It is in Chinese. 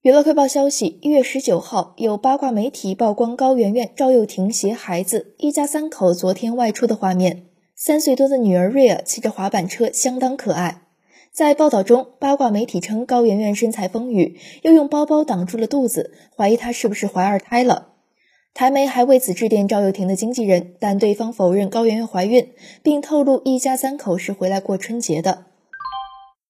娱乐快报消息一月十九号有八卦媒体曝光高圆圆赵又廷携孩子一家三口昨天外出的画面。三岁多的女儿瑞儿骑着滑板车相当可爱。在报道中八卦媒体称高圆圆身材丰腴又用包包挡住了肚子怀疑她是不是怀二胎了。台媒还为此致电赵又廷的经纪人但对方否认高圆圆怀孕并透露一家三口是回来过春节的。